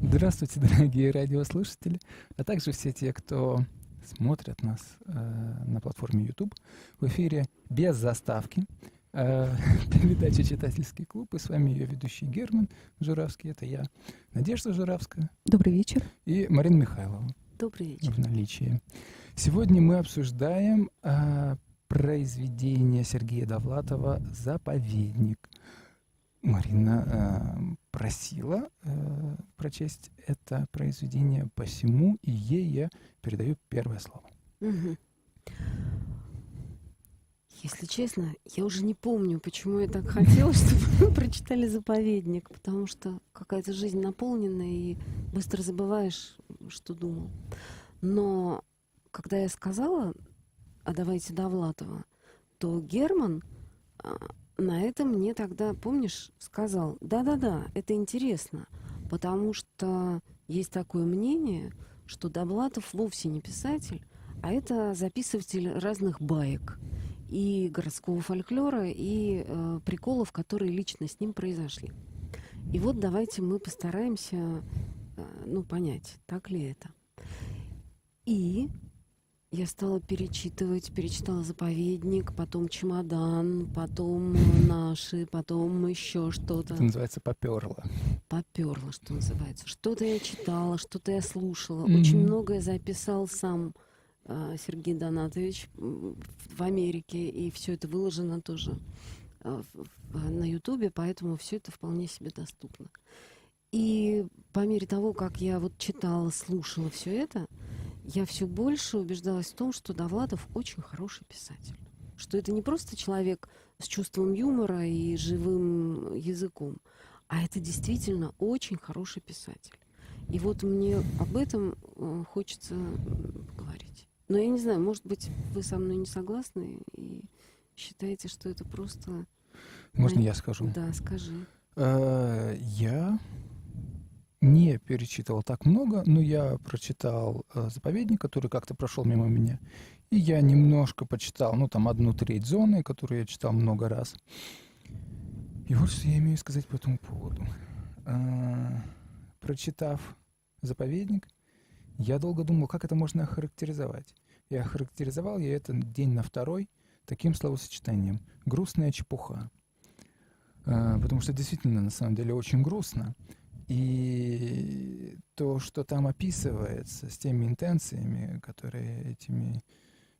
Здравствуйте, дорогие радиослушатели, а также все те, кто смотрят нас э, на платформе YouTube в эфире без заставки. Э, передача «Читательский клуб», и с вами ее ведущий Герман Журавский, это я, Надежда Журавская Добрый вечер. и Марина Михайлова Добрый вечер. в наличии. Сегодня мы обсуждаем э, произведение Сергея Довлатова «Заповедник». Марина э, просила э, прочесть это произведение посему, и ей я передаю первое слово. Если честно, я уже не помню, почему я так хотела, чтобы мы прочитали «Заповедник», потому что какая-то жизнь наполнена, и быстро забываешь, что думал. Но когда я сказала «А давайте Довлатова», то Герман а, на это мне тогда, помнишь, сказал «Да-да-да, это интересно», потому что есть такое мнение, что Довлатов вовсе не писатель, а это записыватель разных баек и городского фольклора, и э, приколов, которые лично с ним произошли. И вот давайте мы постараемся, э, ну, понять, так ли это. И я стала перечитывать, перечитала «Заповедник», потом «Чемодан», потом э, «Наши», потом еще что-то Это называется «поперло». поперло, что называется. Что-то я читала, что-то я слушала. Мгм. Очень многое записал сам а, Сергей Донатович в в Америке, и все это выложено тоже в- на Ютубе, поэтому все это вполне себе доступно. И по мере того, как я вот читала, слушала все это, я все больше убеждалась в том, что Довлатов очень хороший писатель. Что это не просто человек с чувством юмора и живым языком, а это действительно очень хороший писатель. И вот мне об этом э, хочется поговорить. Но я не знаю, может быть, вы со мной не согласны и считаете, что это просто... Можно я скажу? Да, скажи. Э, Я не перечитывал так много, но я прочитал э, «Заповедник», который как-то прошел мимо меня. И я немножко почитал, ну, там, одну треть зоны, которую я читал много раз. И вот что я имею сказать по этому поводу. Э, Прочитав «Заповедник», я долго думал, как это можно охарактеризовать. И охарактеризовал я это день на второй таким словосочетанием «грустная чепуха». А, Потому что действительно, на самом деле, очень грустно. И то, что там описывается с теми интенциями, которые этими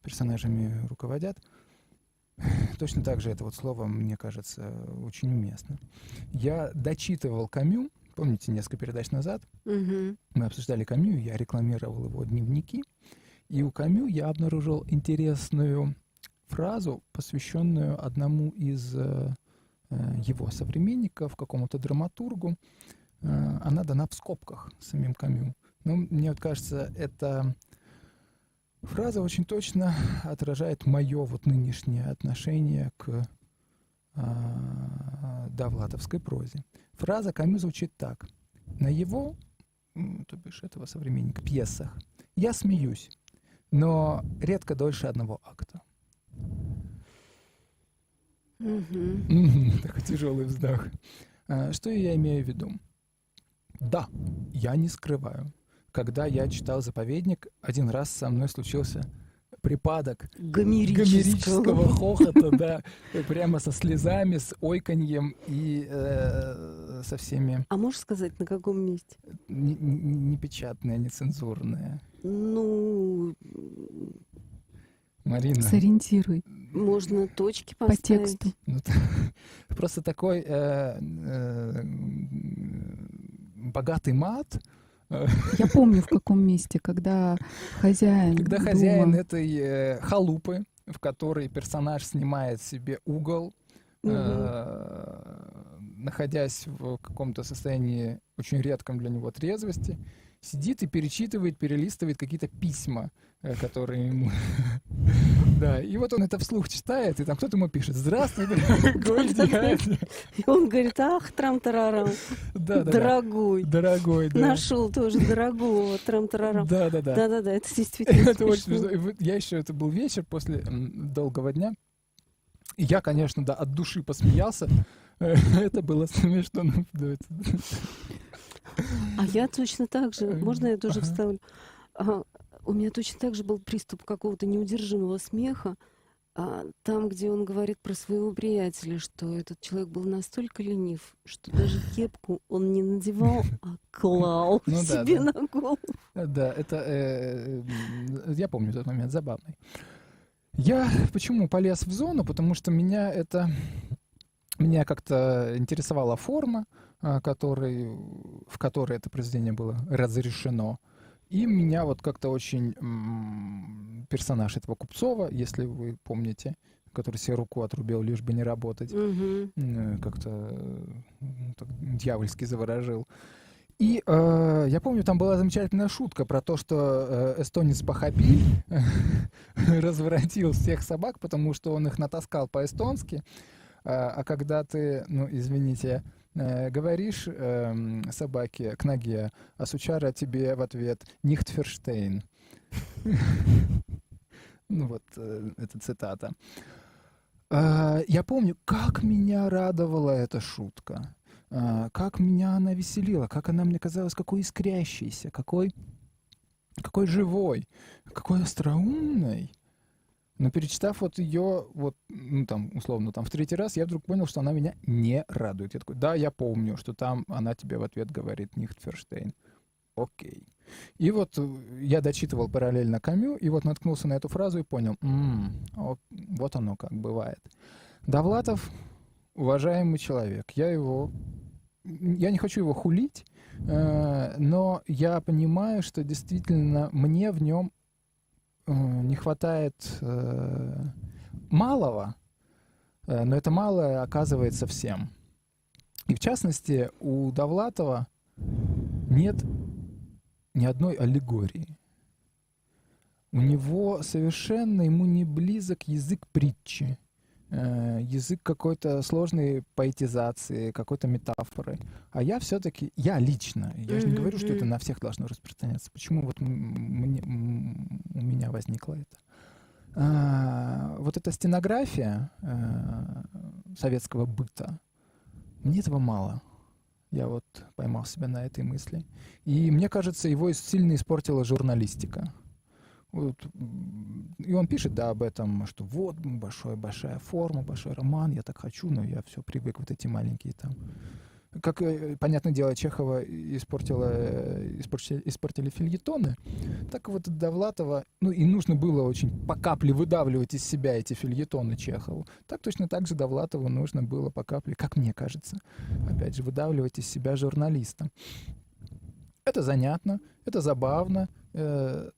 персонажами руководят, точно так же это вот слово, мне кажется, очень уместно. Я дочитывал Камю, помните, несколько передач назад, Мгм. мы обсуждали Камю, я рекламировал его дневники, и у Камю я обнаружил интересную фразу, посвященную одному из э, э, его современников, какому-то драматургу. Э, Она дана в скобках самим Камю. Но мне вот кажется, эта фраза очень точно отражает мое вот нынешнее отношение к а, довлатовской прозе. Фраза Камю звучит так. На его то бишь этого современника, пьесах. Я смеюсь, но редко дольше одного акта. Мгм, Такой тяжелый вздох. А, Что я имею в виду? Да, я не скрываю. Когда я читал «Заповедник», один раз со мной случился припадок Гомерического. гомерического хохота, да, прямо со слезами, с ойканьем и э, со всеми А можешь сказать, на каком месте? не- не- непечатные, нецензурные. Ну, Марина, Сориентируй можно точки по поставить. тексту. Ну, Просто такой э, э, богатый мат, Я помню, в каком месте, когда хозяин когда дома- хозяин этой э, халупы, в которой персонаж снимает себе угол, э, находясь в каком-то состоянии очень редком для него трезвости, сидит и перечитывает, перелистывает какие-то письма, э, которые ему... Да, и вот он это вслух читает, и там кто-то ему пишет «Здравствуй, дорогой дядя». И он говорит, ах, трам-тарарам, Да, да, да. дорогой. Дорогой, да. Нашел тоже дорогого трам-тарарам. Да, да, да. Да-да-да, это действительно Это очень Я еще, это был вечер после долгого дня. И я, конечно, да, от души посмеялся, Это было смешно. ну, да, А я точно так же, можно я тоже вставлю? У меня точно так же был приступ какого-то неудержимого смеха, а, там, где он говорит про своего приятеля, что этот человек был настолько ленив, что даже кепку он не надевал, а клал Ну да, себе да. на голову. Да, это э, м, я помню этот момент забавный. Я почему полез в зону? Потому что меня это меня как-то интересовала форма, а, который, в которой это произведение было разрешено. И меня вот как-то очень м, персонаж этого Купцова, если вы помните, который себе руку отрубил, лишь бы не работать, э, как-то так дьявольски заворожил. И э, я помню, там была замечательная шутка про то, что э, эстонец Пахапи разворотил всех собак, потому что он их натаскал по-эстонски. А, а когда ты, ну, извините, э, говоришь эм, собаке к ноге, а сучара тебе в ответ «Нихтферштейн». Ну вот, э, это цитата. А, Я помню, как меня радовала эта шутка. Как меня она веселила, как она мне казалась какой искрящейся, какой, какой живой, какой остроумной. Но перечитав вот ее, вот, ну там, условно, там в третий раз, я вдруг понял, что она меня не радует. Я такой, да, я помню, что там она тебе в ответ говорит Нихтферштейн. Окей. И вот э, я дочитывал параллельно Камю, и вот наткнулся на эту фразу и понял, «М, о- вот оно как бывает. Довлатов уважаемый человек. Я его... Я не хочу его хулить, э, но я понимаю, что действительно мне в нем не хватает э, малого, э, но это малое оказывается всем. И в частности, у Довлатова нет ни одной аллегории. У него совершенно ему не близок язык притчи, э, язык какой-то сложной поэтизации, какой-то метафоры. А я все-таки, я лично, я же не говорю, что это на всех должно распространяться. Почему вот мне- у меня возникло это? А, вот эта стенография э, советского быта, мне этого мало. Я вот поймал себя на этой мысли. И мне кажется, его сильно испортила журналистика. Вот, и он пишет, да, об этом, что вот большой, большая форма, большой роман, я так хочу, но я все привык, вот эти маленькие там. Как, э, понятное дело, Чехова испортила, э, испортили, испортили фильетоны, так вот Довлатова, ну и нужно было очень по капле выдавливать из себя эти фильетоны Чехову. Так точно так же Довлатову нужно было по капле, как мне кажется, опять же, выдавливать из себя журналиста. Это занятно, это забавно, э,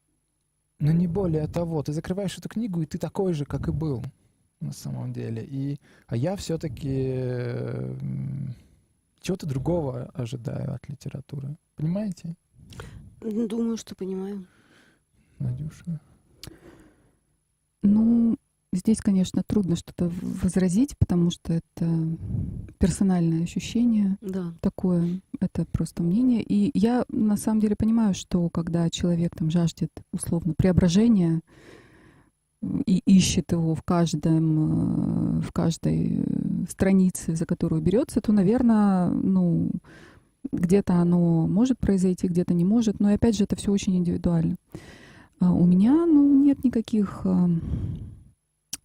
но не более того. Ты закрываешь эту книгу, и ты такой же, как и был на самом деле. И, а я все-таки чего-то другого ожидаю от литературы. Понимаете, Думаю, что понимаю. Надюша? Ну, здесь, конечно, трудно что-то возразить, потому что это персональное ощущение Да. такое, это просто мнение. И я на самом деле понимаю, что когда человек там жаждет условно преображения м, и ищет его в каждом, э, в каждой э, странице, за которую берется, то, наверное, ну, где-то оно может произойти, где-то не может. Но опять же, это все очень индивидуально. А у меня, ну, нет никаких а,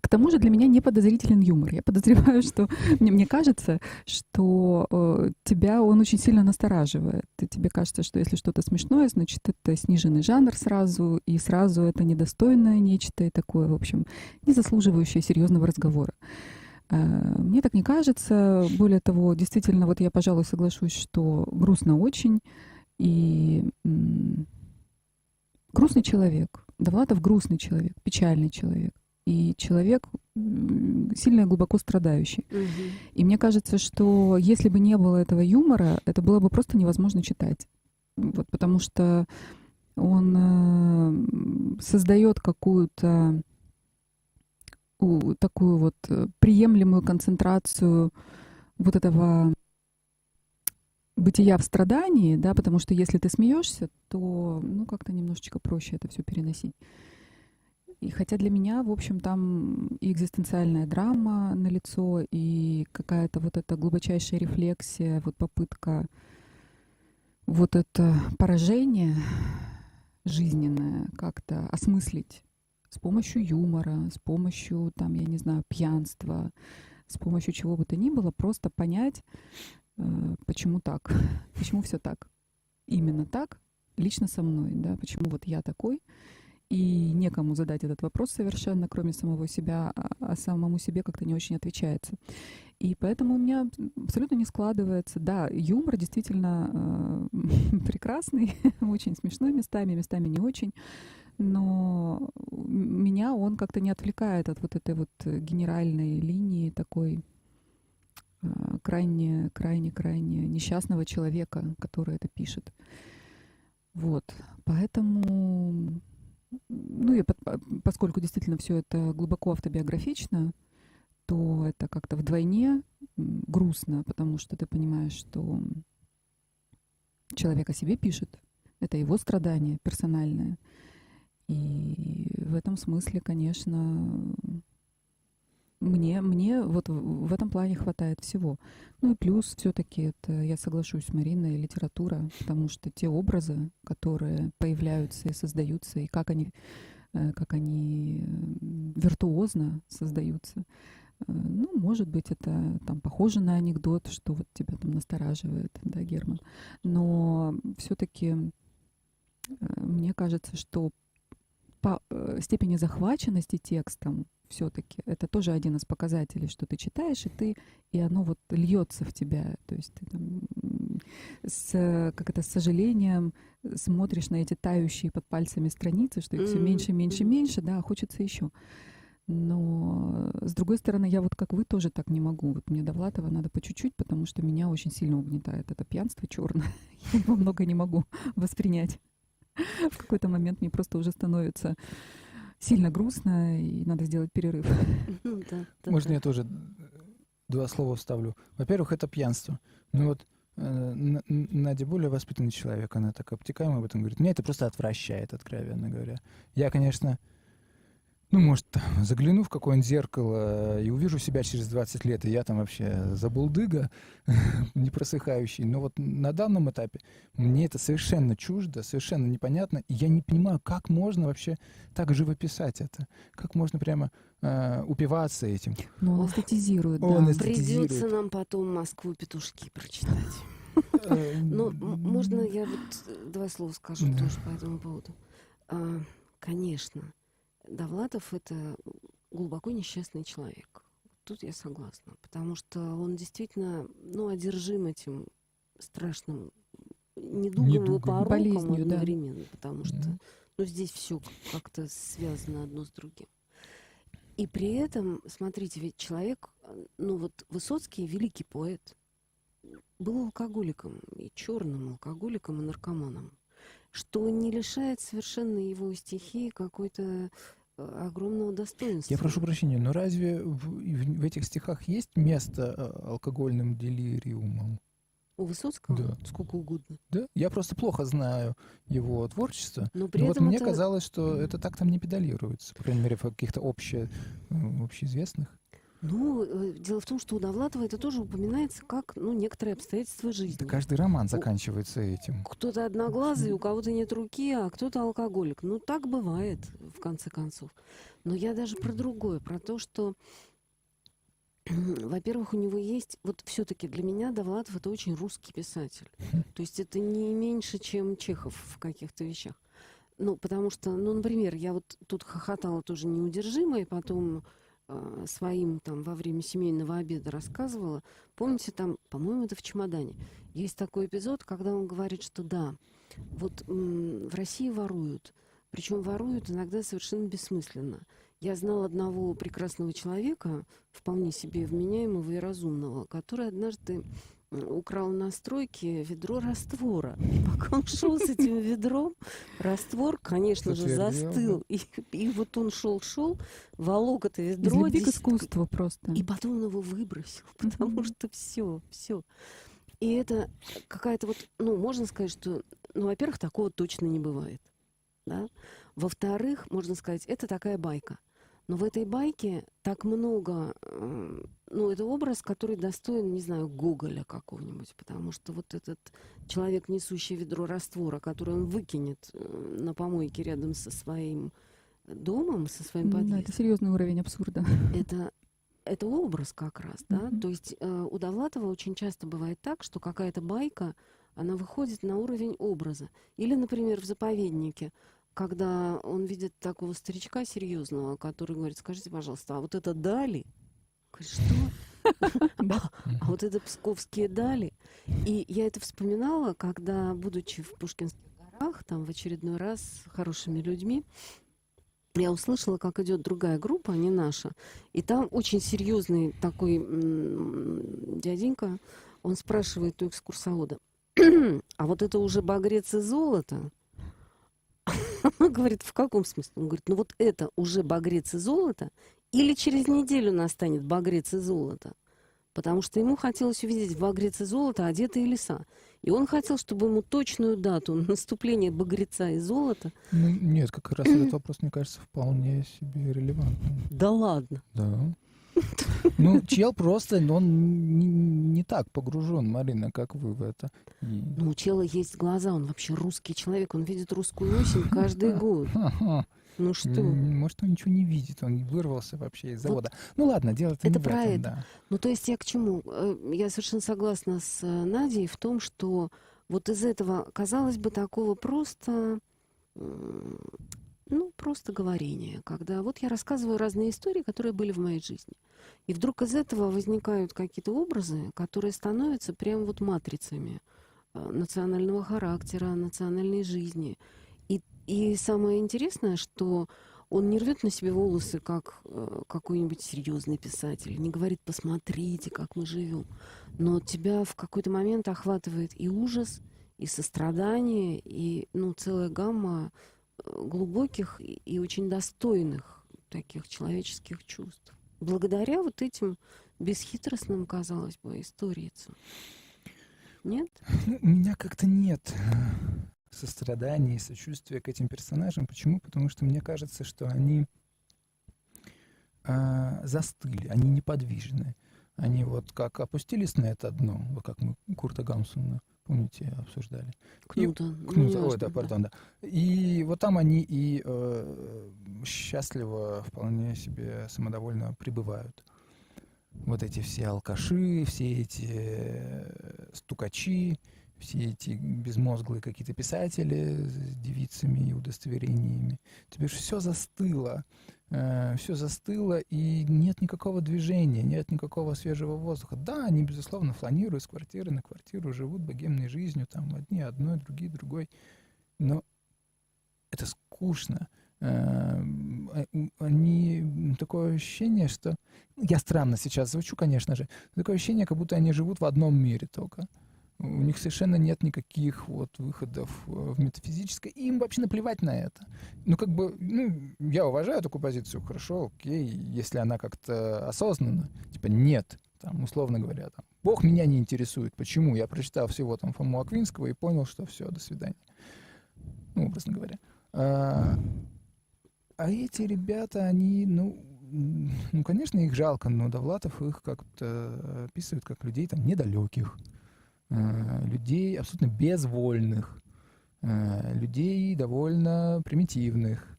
к тому же для меня не подозрителен юмор. Я подозреваю, что мне, мне кажется, что э, тебя он очень сильно настораживает. И тебе кажется, что если что-то смешное, значит, это сниженный жанр сразу, и сразу это недостойное нечто и такое, в общем, не заслуживающее серьезного разговора. Э, Мне так не кажется. Более того, действительно, вот я, пожалуй, соглашусь, что грустно очень. И грустный человек. Довлатов грустный человек, печальный человек. И человек сильно и глубоко страдающий. Мгм. И мне кажется, что если бы не было этого юмора, это было бы просто невозможно читать. Вот, потому что он э, создает какую-то такую вот э, приемлемую концентрацию вот этого бытия в страдании, да, потому что если ты смеешься, то ну как-то немножечко проще это все переносить. И хотя для меня, в общем, там и экзистенциальная драма на лицо, и какая-то вот эта глубочайшая рефлексия, вот попытка вот это поражение жизненное как-то осмыслить с помощью юмора, с помощью, там, я не знаю, пьянства, с помощью чего бы то ни было, просто понять, э, почему так, почему все так, именно так, лично со мной, да, почему вот я такой, и некому задать этот вопрос совершенно, кроме самого себя, а, а самому себе как-то не очень отвечается. И поэтому у меня абсолютно не складывается. Да, юмор действительно э, прекрасный, очень смешной местами, местами не очень, но меня он как-то не отвлекает от вот этой вот генеральной линии такой э, крайне, крайне, крайне несчастного человека, который это пишет. Вот, поэтому ну и поскольку действительно все это глубоко автобиографично, то это как-то вдвойне грустно, потому что ты понимаешь, что человек о себе пишет, это его страдание персональное. И в этом смысле, конечно, мне, мне вот в этом плане хватает всего. Ну и плюс все-таки это, я соглашусь с Мариной, литература, потому что те образы, которые появляются и создаются, и как они, э, как они виртуозно создаются, э, ну, может быть, это там похоже на анекдот, что вот тебя там настораживает, да, Герман. Но все-таки э, мне кажется, что по степени захваченности текстом все-таки. Это тоже один из показателей, что ты читаешь, и ты, и оно вот льется в тебя. То есть ты там с, как это, с сожалением смотришь на эти тающие под пальцами страницы, что их все меньше, меньше, меньше, да, хочется еще. Но с другой стороны, я вот как вы тоже так не могу. Вот мне Довлатова надо по чуть-чуть, потому что меня очень сильно угнетает это пьянство черное. Я его много не могу воспринять. В какой-то момент мне просто уже становится сильно грустно, и надо сделать перерыв. Можно я тоже два слова вставлю? Во-первых, это пьянство. Ну вот э, Надя более воспитанный человек, она так обтекаемо об этом говорит. Меня это просто отвращает, откровенно говоря. Я, конечно, ну, может, загляну в какое-нибудь зеркало и увижу себя через 20 лет, и я там вообще забулдыга, не просыхающий. Но вот на данном этапе мне это совершенно чуждо, совершенно непонятно, и я не понимаю, как можно вообще так живописать это, как можно прямо э, упиваться этим. Ну, он эстетизирует, да. Он эстетизирует. Придется нам потом Москву петушки прочитать. Э, ну, можно я вот два слова скажу тоже по этому поводу? А, конечно, Довлатов — это глубоко несчастный человек. Тут я согласна, потому что он действительно, ну, одержим этим страшным недугом, недугом. и пороком Болезнью, одновременно, да. потому что, ну, здесь все как-то связано одно с другим. И при этом, смотрите, ведь человек, ну вот Высоцкий великий поэт, был алкоголиком, и черным алкоголиком, и наркоманом, что не лишает совершенно его стихи какой-то огромного достоинства. Я прошу прощения, но разве в, в, в этих стихах есть место э, алкогольным делириумом? У Высоцкого? Да. Сколько угодно. Да? Я просто плохо знаю его творчество. Но, при но этом вот мне казалось, что это так там не педалируется. По крайней мере, в каких-то обще, общеизвестных. Ну, э, дело в том, что у Довлатова это тоже упоминается как, ну, некоторые обстоятельства жизни. Да каждый роман заканчивается этим. Кто-то одноглазый, у кого-то нет руки, а кто-то алкоголик. Ну, так бывает, в конце концов. Но я даже про другое, про то, что во-первых, у него есть, вот все-таки для меня Довлатов это очень русский писатель. То есть это не меньше, чем Чехов в каких-то вещах. Ну, потому что, ну, например, я вот тут хохотала тоже неудержимо, и потом своим там во время семейного обеда рассказывала. Помните, там, по-моему, это в чемодане. Есть такой эпизод, когда он говорит, что да, вот в России воруют. Причем воруют иногда совершенно бессмысленно. Я знал одного прекрасного человека, вполне себе вменяемого и разумного, который однажды украл на стройке ведро раствора. И пока он шел с этим ведром, раствор, конечно же, застыл. И, и вот он шел-шел, волок это ведро. Из искусства просто. И потом он его выбросил, потому что все, все. И это какая-то вот, ну, можно сказать, что, ну, во-первых, такого точно не бывает. Да? Во-вторых, можно сказать, это такая байка. Но в этой байке так много, э, ну, это образ, который достоин, не знаю, Гоголя какого-нибудь, потому что вот этот человек, несущий ведро раствора, который он выкинет э, на помойке рядом со своим домом, со своим Да, подъездом, это серьезный уровень абсурда. это, это образ как раз, да? Мгм. То есть э, у Довлатова очень часто бывает так, что какая-то байка, она выходит на уровень образа. Или, например, в «Заповеднике», когда он видит такого старичка серьезного, который говорит, скажите, пожалуйста, а вот это дали? Говорит, что? А вот это псковские дали. И я это вспоминала, когда, будучи в Пушкинских горах, там в очередной раз с хорошими людьми, я услышала, как идет другая группа, а не наша. И там очень серьезный такой дяденька, он спрашивает у экскурсовода, а вот это уже багрец и золото? Она говорит, в каком смысле? Он говорит, ну вот это уже багрец и золото, или через неделю настанет багрец и золото? Потому что ему хотелось увидеть в и золото одетые леса. И он хотел, чтобы ему точную дату наступления багреца и золота. Ну, нет, как раз этот вопрос, мне кажется, вполне себе релевантный. Да ладно. Да. Ну, чел просто, он не, не так погружен, Марина, как вы в это. И- Ну, у чела есть глаза, он вообще русский человек, он видит русскую осень каждый год. Ну что? Может, он ничего не видит, он вырвался вообще из завода. Ну ладно, дело-то не это в про этом, это. да. Ну, то есть я к чему? Э, Я совершенно согласна с э, Надей в том, что вот из этого, казалось бы, такого просто, ну, просто говорения, когда вот я рассказываю разные истории, которые были в моей жизни. И вдруг из этого возникают какие-то образы, которые становятся прям вот матрицами э, национального характера, национальной жизни. И, и самое интересное, что он не рвет на себе волосы, как э, какой-нибудь серьезный писатель, не говорит, посмотрите, как мы живем. Но тебя в какой-то момент охватывает и ужас, и сострадание, и ну, целая гамма глубоких и, очень достойных таких человеческих чувств. Благодаря вот этим бесхитростным, казалось бы, историцам. Нет? Ну, у меня как-то нет э, сострадания и сочувствия к этим персонажам. Почему? Потому что мне кажется, что они а, застыли, они неподвижны. Они вот как опустились на это дно, вот как мы Курта Гамсуна, помните, обсуждали. Кнута. ну, Кнута, ой, неважно, да, пардон, да. И вот там они и э, счастливо, вполне себе самодовольно пребывают. Вот эти все алкаши, все эти э, стукачи, все эти безмозглые какие-то писатели с девицами и удостоверениями. Тебе же все застыло, все застыло, и нет никакого движения, нет никакого свежего воздуха. Да, они, безусловно, фланируют с квартиры на квартиру, живут богемной жизнью, там одни одной, другие другой. Но это скучно. Э, э, Они такое ощущение, что я странно сейчас звучу, конечно же, такое ощущение, как будто они живут в одном мире только. У них совершенно нет никаких вот выходов э, в метафизическое, и им вообще наплевать на это. Ну, как бы, ну, я уважаю такую позицию, хорошо, окей, если она как-то осознанна, типа, нет, там, условно говоря, там, Бог меня не интересует. Почему? Я прочитал всего там Фому Аквинского и понял, что все, до свидания. Ну, образно говоря. А, а эти ребята, они, ну, ну, конечно, их жалко, но Довлатов их как-то описывает как людей там недалеких, людей абсолютно безвольных, э, людей довольно примитивных.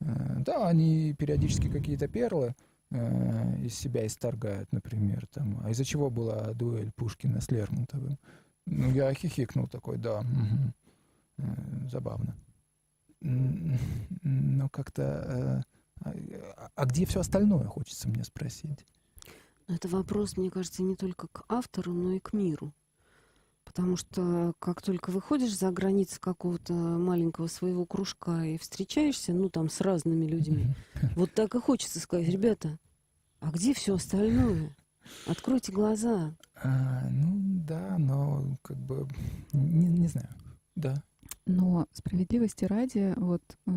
Э, Да, они периодически какие-то перлы э, из себя исторгают, например, там. А из-за чего была дуэль Пушкина с Лермонтовым? Ну, я хихикнул такой, да. Э, забавно. Но как-то... э, а- А где все остальное, хочется мне спросить? Это вопрос, мне кажется, не только к автору, но и к миру. Потому что как только выходишь за границы какого-то маленького своего кружка и встречаешься, ну, там, с разными людьми, вот так и хочется сказать, ребята, а где все остальное? Откройте глаза. А, ну да, но как бы не, не знаю. Да. Но справедливости ради, вот э,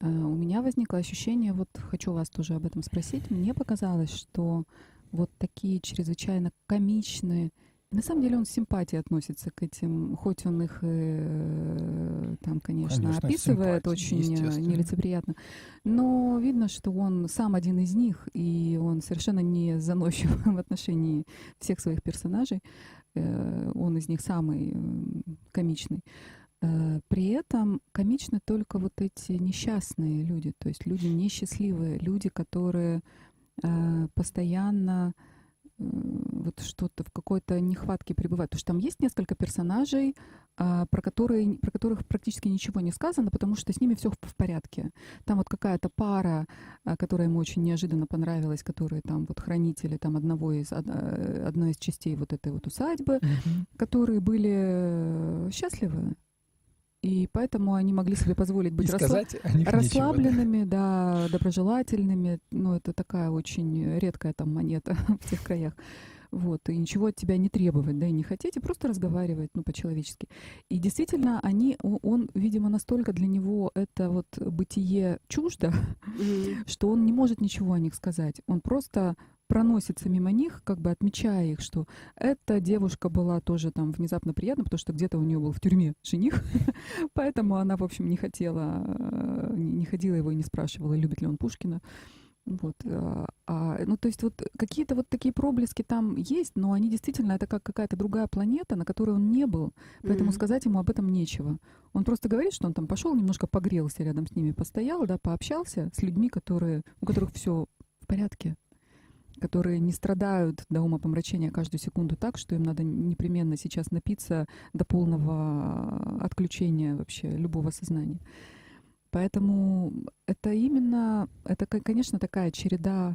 э, у меня возникло ощущение, вот хочу вас тоже об этом спросить, мне показалось, что вот такие чрезвычайно комичные, На самом деле он с симпатией относится к этим, хоть он их, э, там, конечно, Конечно, описывает очень э, нелицеприятно, но видно, что он сам один из них, и он совершенно не заносчив в отношении всех своих персонажей. Э, Он из них самый м, комичный. Э, При этом комичны только вот эти несчастные люди, то есть люди несчастливые, люди, которые э, постоянно э, вот что-то в какой-то нехватке пребывают. Потому что там есть несколько персонажей, а, про, которые, про которых практически ничего не сказано, потому что с ними все в порядке. Там вот какая-то пара, а, которая ему очень неожиданно понравилась, которые там вот хранители там одного из, од- э, одной из частей вот этой вот усадьбы, которые были э, счастливы. И поэтому они могли себе позволить быть расслабленными. о них нечего, да. Расслабленными, да, доброжелательными. Ну, это такая очень редкая там монета в тех краях. Вот, и ничего от тебя не требовать, да, и не хотеть, и просто разговаривать, ну, по-человечески. И действительно, они, он, видимо, настолько для него это вот бытие чуждо, что он не может ничего о них сказать. Он просто проносится мимо них, как бы отмечая их, что эта девушка была тоже там внезапно приятна, потому что где-то у нее был в тюрьме жених, поэтому она, в общем, не хотела, э, не не ходила его и не спрашивала, любит ли он Пушкина. Вот, а, а, ну, то есть вот какие-то вот такие проблески там есть, но они действительно, это как какая-то другая планета, на которой он не был, поэтому Мгм. сказать ему об этом нечего. Он просто говорит, что он там пошел, немножко погрелся рядом с ними, постоял, да, пообщался с людьми, которые, у которых все в порядке, которые не страдают до ума помрачения каждую секунду так, что им надо непременно сейчас напиться до полного отключения вообще любого сознания. Поэтому это именно, это, ко- конечно, такая череда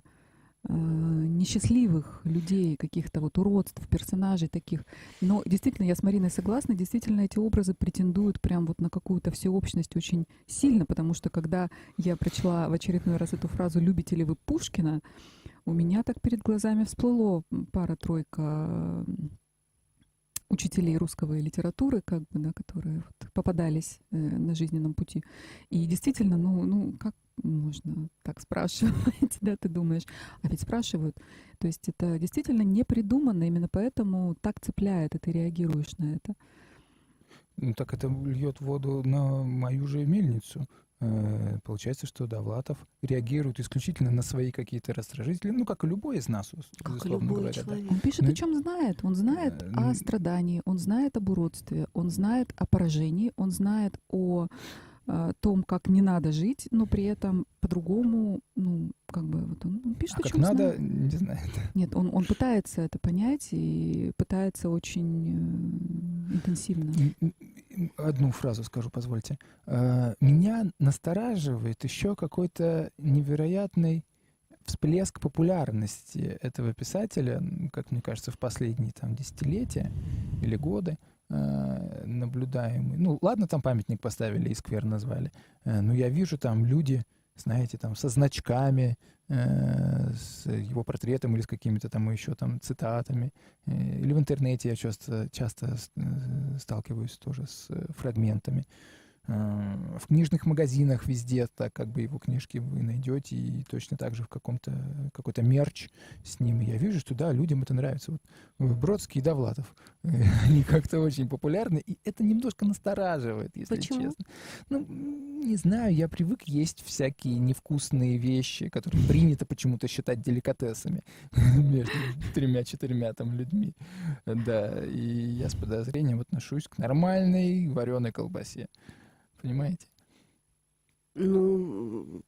э, несчастливых людей, каких-то вот уродств, персонажей таких. Но действительно, я с Мариной согласна, действительно эти образы претендуют прям вот на какую-то всеобщность очень сильно, потому что когда я прочла в очередной раз эту фразу «любите ли вы Пушкина?», у меня так перед глазами всплыло пара-тройка учителей русского и литературы, как бы, да, которые вот попадались э, на жизненном пути. И действительно, ну, ну, как можно так спрашивать, да, ты думаешь? А ведь спрашивают. То есть это действительно не придумано, именно поэтому так цепляет, и ты реагируешь на это. Ну, так это льет воду на мою же мельницу. Э, Получается, что Довлатов реагирует исключительно на свои какие-то раздражители, ну, как и любой из нас, Как безусловно любой говоря. да. человек. Он пишет Ну, о чем знает. Он знает э, о н- страдании, он знает об уродстве, он знает о поражении, он знает о э, том, как не надо жить, но при этом по-другому, ну, как бы вот он, он пишет А о как чем надо, знает. не знаю. Нет, он, он пытается это понять и пытается очень э, интенсивно. Одну фразу скажу, позвольте. Э, Меня настораживает еще какой-то невероятный всплеск популярности этого писателя, как мне кажется, в последние там десятилетия или годы э, наблюдаемый. Ну, ладно, там памятник поставили и сквер назвали, э, но я вижу там люди, знаете, там со значками, э, с его портретом или с какими-то там еще там цитатами. Э, Или в интернете я часто, часто э, сталкиваюсь тоже с фрагментами. Э, В книжных магазинах везде так как бы его книжки вы найдете и точно так же в каком-то какой-то мерч с ними. Я вижу, что да, людям это нравится. Вот э, Бродский и Довлатов, они как-то очень популярны, и это немножко настораживает, если Почему? честно. Ну, не знаю, я привык есть всякие невкусные вещи, которые принято почему-то считать деликатесами между тремя-четырьмя там людьми. Да, и я с подозрением отношусь к нормальной вареной колбасе. Понимаете? Ну,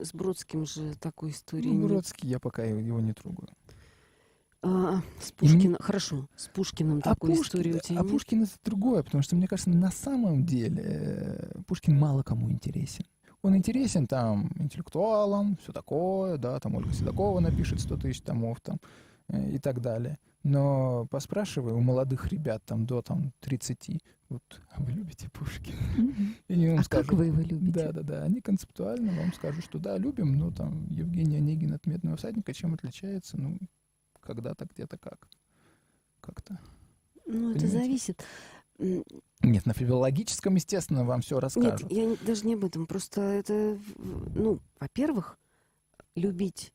с Бродским же такой истории Ну. Бродский, я пока его не трогаю. А, с Пушкиным, хорошо, с Пушкиным А такой Пушкин, истории у тебя а нет? Пушкин это другое, потому что, мне кажется, на самом деле э, Пушкин мало кому интересен. Он интересен там интеллектуалам, все такое, да, там Ольга Седокова напишет 100 тысяч томов там э, и так далее. Но поспрашивай у молодых ребят там до там 30, вот, а вы любите Пушкина? Мгм. И они вам А скажут, как вы его любите? Да, да, да. Они концептуально вам скажут, что да, любим, но там Евгений Онегин от «Медного всадника» чем отличается? Ну, когда-то, где-то как. Как-то. Ну, это Понимаете? зависит. М, Нет, на филологическом, естественно, вам все Нет, расскажут. я не- даже не об этом. Просто это, ну, во-первых, любить,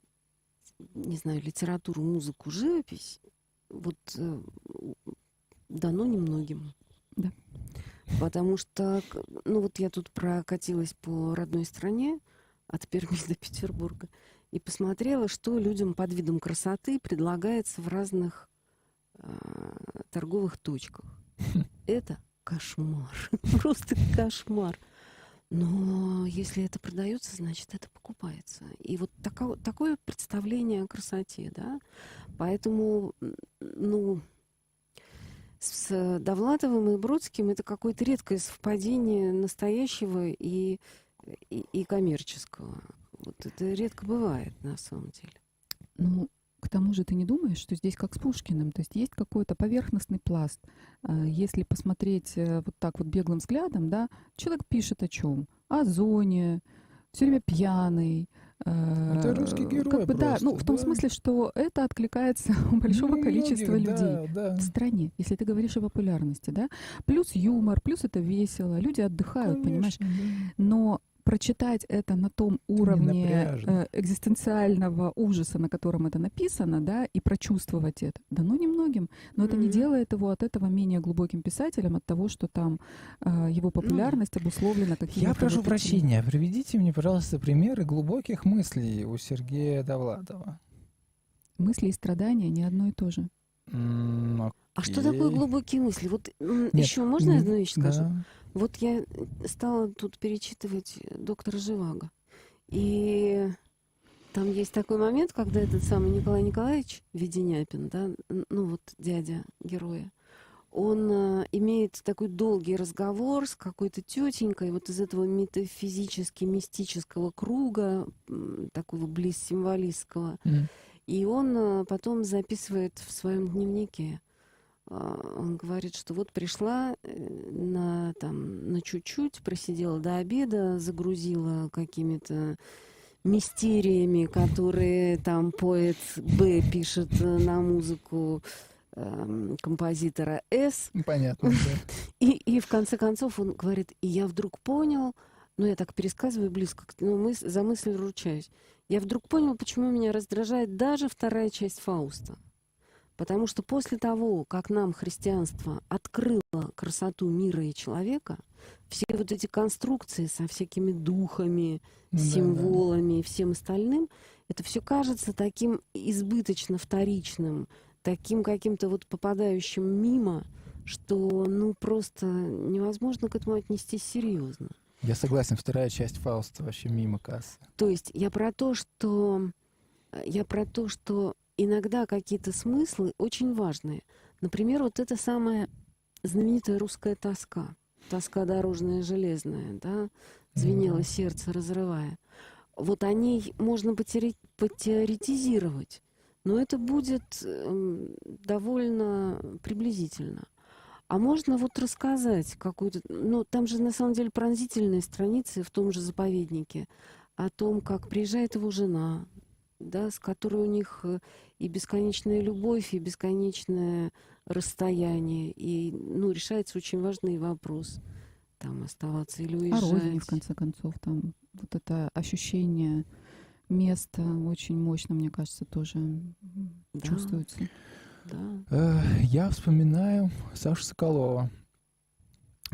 не знаю, литературу, музыку, живопись, вот э, дано немногим. Да. Потому что, ну вот я тут прокатилась по родной стране, от Перми до Петербурга, и посмотрела, что людям под видом красоты предлагается в разных а, торговых точках. Это кошмар. Просто кошмар. Но если это продается, значит, это покупается. И вот тако- такое представление о красоте, да. Поэтому, ну, с Довлатовым и Бродским это какое-то редкое совпадение настоящего и, и, и коммерческого. Вот это редко бывает на самом деле. Ну, к тому же ты не думаешь, что здесь как с Пушкиным, то есть есть какой-то поверхностный пласт. А, Если посмотреть э, вот так вот беглым взглядом, да, человек пишет о чем? О зоне, все время пьяный. э, Это русский герой Как бы, да, ну, просто, в том да. смысле, что это откликается у большого Ну, количества многих, людей. Да, да. в стране, если ты говоришь о популярности, да, плюс юмор, плюс это весело, люди отдыхают, понимаешь, Конечно, да. но прочитать это на том уровне э, экзистенциального ужаса, на котором это написано, да, и прочувствовать это, да, ну немногим, но это не делает его от этого менее глубоким писателем, от того, что там э, его популярность обусловлена какими-то Я прошу прощения, приведите мне, пожалуйста, примеры глубоких мыслей у Сергея Довлатова. мысли и страдания не одно и то же. М, А что такое глубокие мысли? Вот Нет, еще можно одну вещь скажу? да. Вот я стала тут перечитывать доктора Живаго. И там есть такой момент, когда этот самый Николай Николаевич Веденяпин, да, ну вот дядя героя, он э, имеет такой долгий разговор с какой-то тетенькой вот из этого метафизически-мистического круга, такого близ-символистского. М. И он э, потом записывает в своем дневнике. А, Он говорит, что вот пришла э, на, там, на чуть-чуть, просидела до обеда, загрузила какими-то мистериями, которые там поэт Б пишет э, на музыку эм, композитора С. Понятно, да. И, и в конце концов он говорит, и я вдруг понял, ну я так пересказываю близко, к- ну, мыс- за мысль ручаюсь, я вдруг понял, почему меня раздражает даже вторая часть Фауста. Потому что после того, как нам христианство открыло красоту мира и человека, все вот эти конструкции со всякими духами, символами и всем остальным, это все кажется таким избыточно вторичным, таким каким-то вот попадающим мимо, что ну просто невозможно к этому отнестись серьезно. Я согласен, вторая часть Фауста вообще мимо кассы. То есть я про то, что э, я про то, что иногда какие-то смыслы очень важные. Например, вот эта самая знаменитая русская тоска, тоска дорожная железная, да, звенело Мгм. сердце, разрывая. Вот о ней можно потери- потеоретизировать, но это будет эм, довольно приблизительно. А можно вот рассказать какую-то... Ну, там же на самом деле пронзительные страницы в том же заповеднике о том, как приезжает его жена, да, с которой у них э, и бесконечная любовь, и бесконечное расстояние, и, ну, решается очень важный вопрос, там, оставаться или О уезжать. родине, в конце концов, там вот это ощущение места очень мощно, мне кажется, тоже Да. чувствуется. Да. Э, Я вспоминаю Сашу Соколова,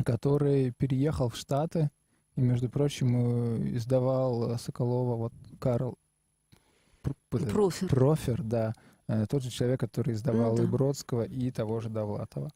который переехал в Штаты и, между прочим, э, издавал Соколова вот Карл Профер. Профер, да, э, тот же человек, который издавал да. и Бродского, и того же Довлатова.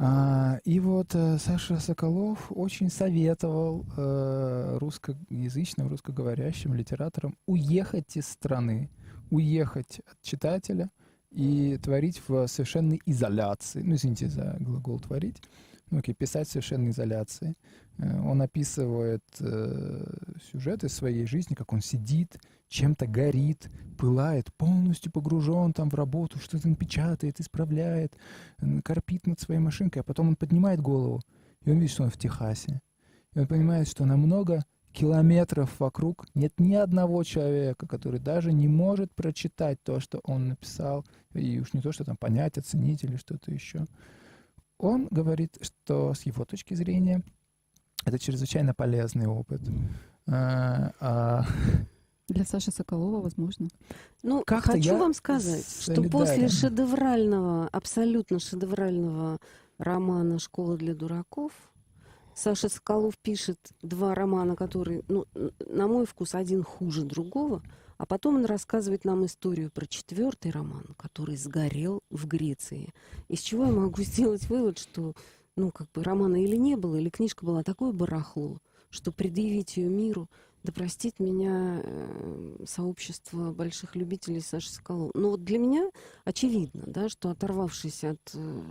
А, и вот э, Саша Соколов очень советовал э, русскоязычным, русскоговорящим литераторам уехать из страны, уехать от читателя и творить в совершенной изоляции. Ну, извините за глагол «творить». Ну, окей, писать в совершенной изоляции. Э, Он описывает э, сюжеты своей жизни, как он сидит, чем-то горит, пылает, полностью погружен там в работу, что-то там печатает, исправляет, корпит над своей машинкой, а потом он поднимает голову, и он видит, что он в Техасе. И он понимает, что на много километров вокруг нет ни одного человека, который даже не может прочитать то, что он написал, и уж не то, что там понять, оценить или что-то еще. Он говорит, что с его точки зрения это чрезвычайно полезный опыт. А, а Для Саши Соколова, возможно. Ну, Как-то хочу вам сказать, что солидарен. после шедеврального, абсолютно шедеврального романа «Школа для дураков» Саша Соколов пишет два романа, которые, ну, на мой вкус, один хуже другого, а потом он рассказывает нам историю про четвертый роман, который сгорел в Греции. Из чего я могу сделать вывод, что, ну, как бы романа или не было, или книжка была такое барахло, что предъявить ее миру, да простит меня э, сообщество больших любителей Саши Соколова. Но вот для меня очевидно, да, что оторвавшись от э,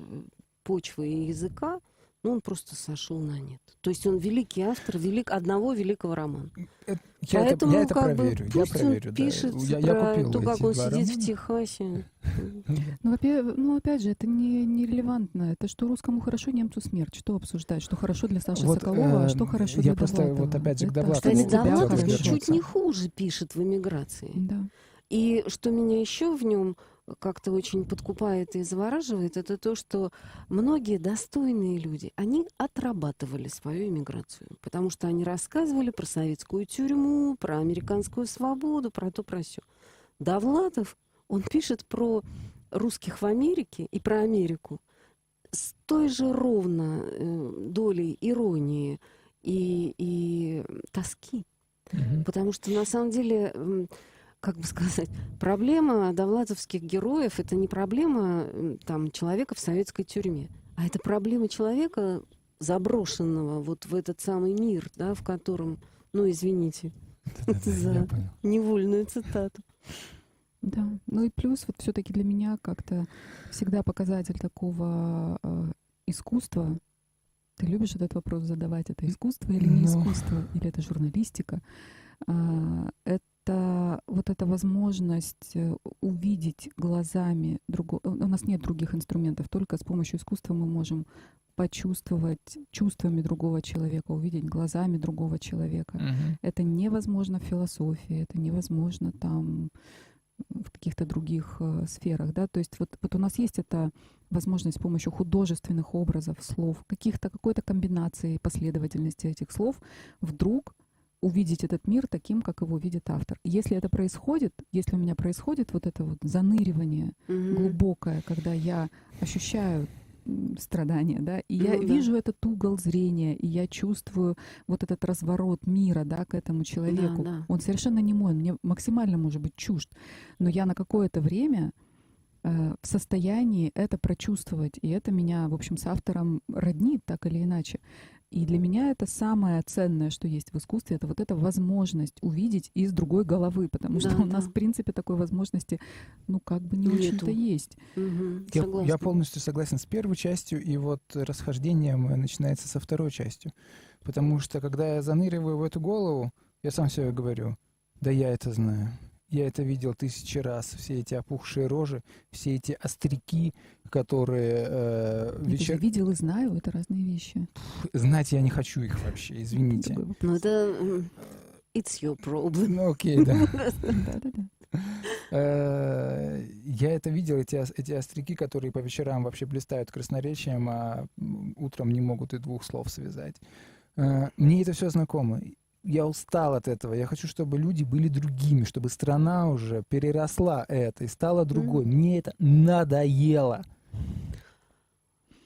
почвы и языка, ну, он просто сошел на нет. То есть он великий автор велик, одного великого романа. Это- Я, Поэтому, это, я это как бы, проверю. я пусть проверю, он да. пишет Я, я про купил то, как он сидит в романа. Техасе. Ну, опять, ну, опять же, это не, нерелевантно. Это что русскому хорошо, немцу смерть. Что обсуждать? Что хорошо для Саши Вот, Соколова, а что э, хорошо я для просто Довлатова? вот опять же к Довлатову что Кстати, Довлатов ничуть не хуже пишет в эмиграции. Да. И что меня еще в нем как-то очень подкупает и завораживает, это то, что многие достойные люди, они отрабатывали свою иммиграцию, потому что они рассказывали про советскую тюрьму, про американскую свободу, про то, про все. Довлатов, он пишет про русских в Америке и про Америку с той же ровно э, долей иронии и, и тоски. Мгм. Потому что на самом деле, как бы сказать, проблема довлатовских героев это не проблема там, человека в советской тюрьме, а это проблема человека, заброшенного вот в этот самый мир, да, в котором, ну, извините, Да-да-да, за- я понял. невольную цитату. Да, ну и плюс вот все-таки для меня как-то всегда показатель такого э, искусства. Ты любишь этот вопрос задавать? Это искусство или не Ну. искусство? Или это журналистика? Это вот эта возможность э, увидеть глазами другого. У нас нет других инструментов, только с помощью искусства мы можем почувствовать чувствами другого человека, увидеть глазами другого человека. Мгм. Это невозможно в философии, это невозможно там в каких-то других э, сферах, да, то есть вот, вот у нас есть эта возможность с помощью художественных образов, слов, каких-то какой-то комбинации последовательности этих слов вдруг увидеть этот мир таким, как его видит автор. Если это происходит, если у меня происходит вот это вот заныривание Мгм. глубокое, когда я ощущаю страдания, да, и я Ну да. вижу этот угол зрения, и я чувствую вот этот разворот мира, да, к этому человеку. да. Он совершенно не мой, он мне максимально может быть чужд, но я на какое-то время э, в состоянии это прочувствовать, и это меня, в общем, с автором роднит так или иначе. И для меня это самое ценное, что есть в искусстве, это вот эта возможность увидеть из другой головы, потому что Да, у нас, в принципе, такой возможности, ну, как бы не очень-то есть. Мгм. Я, Согласна. я полностью согласен с первой частью, и вот расхождение мое начинается со второй частью. Потому что, когда я заныриваю в эту голову, я сам себе говорю, да я это знаю. Я это видел тысячи раз. Все эти опухшие рожи, все эти остряки, которые э, Я вечер... тоже видел и знаю, это разные вещи. Знать я не хочу их вообще, извините. Ну, это it's your problem. Ну окей, да. Да-да-да. Э, Я это видел, эти, эти остряки, которые по вечерам вообще блистают красноречием, а утром не могут и двух слов связать. Э, Мне это все знакомо. Я устал от этого. Я хочу, чтобы люди были другими, чтобы страна уже переросла это и стала другой. Мне это надоело.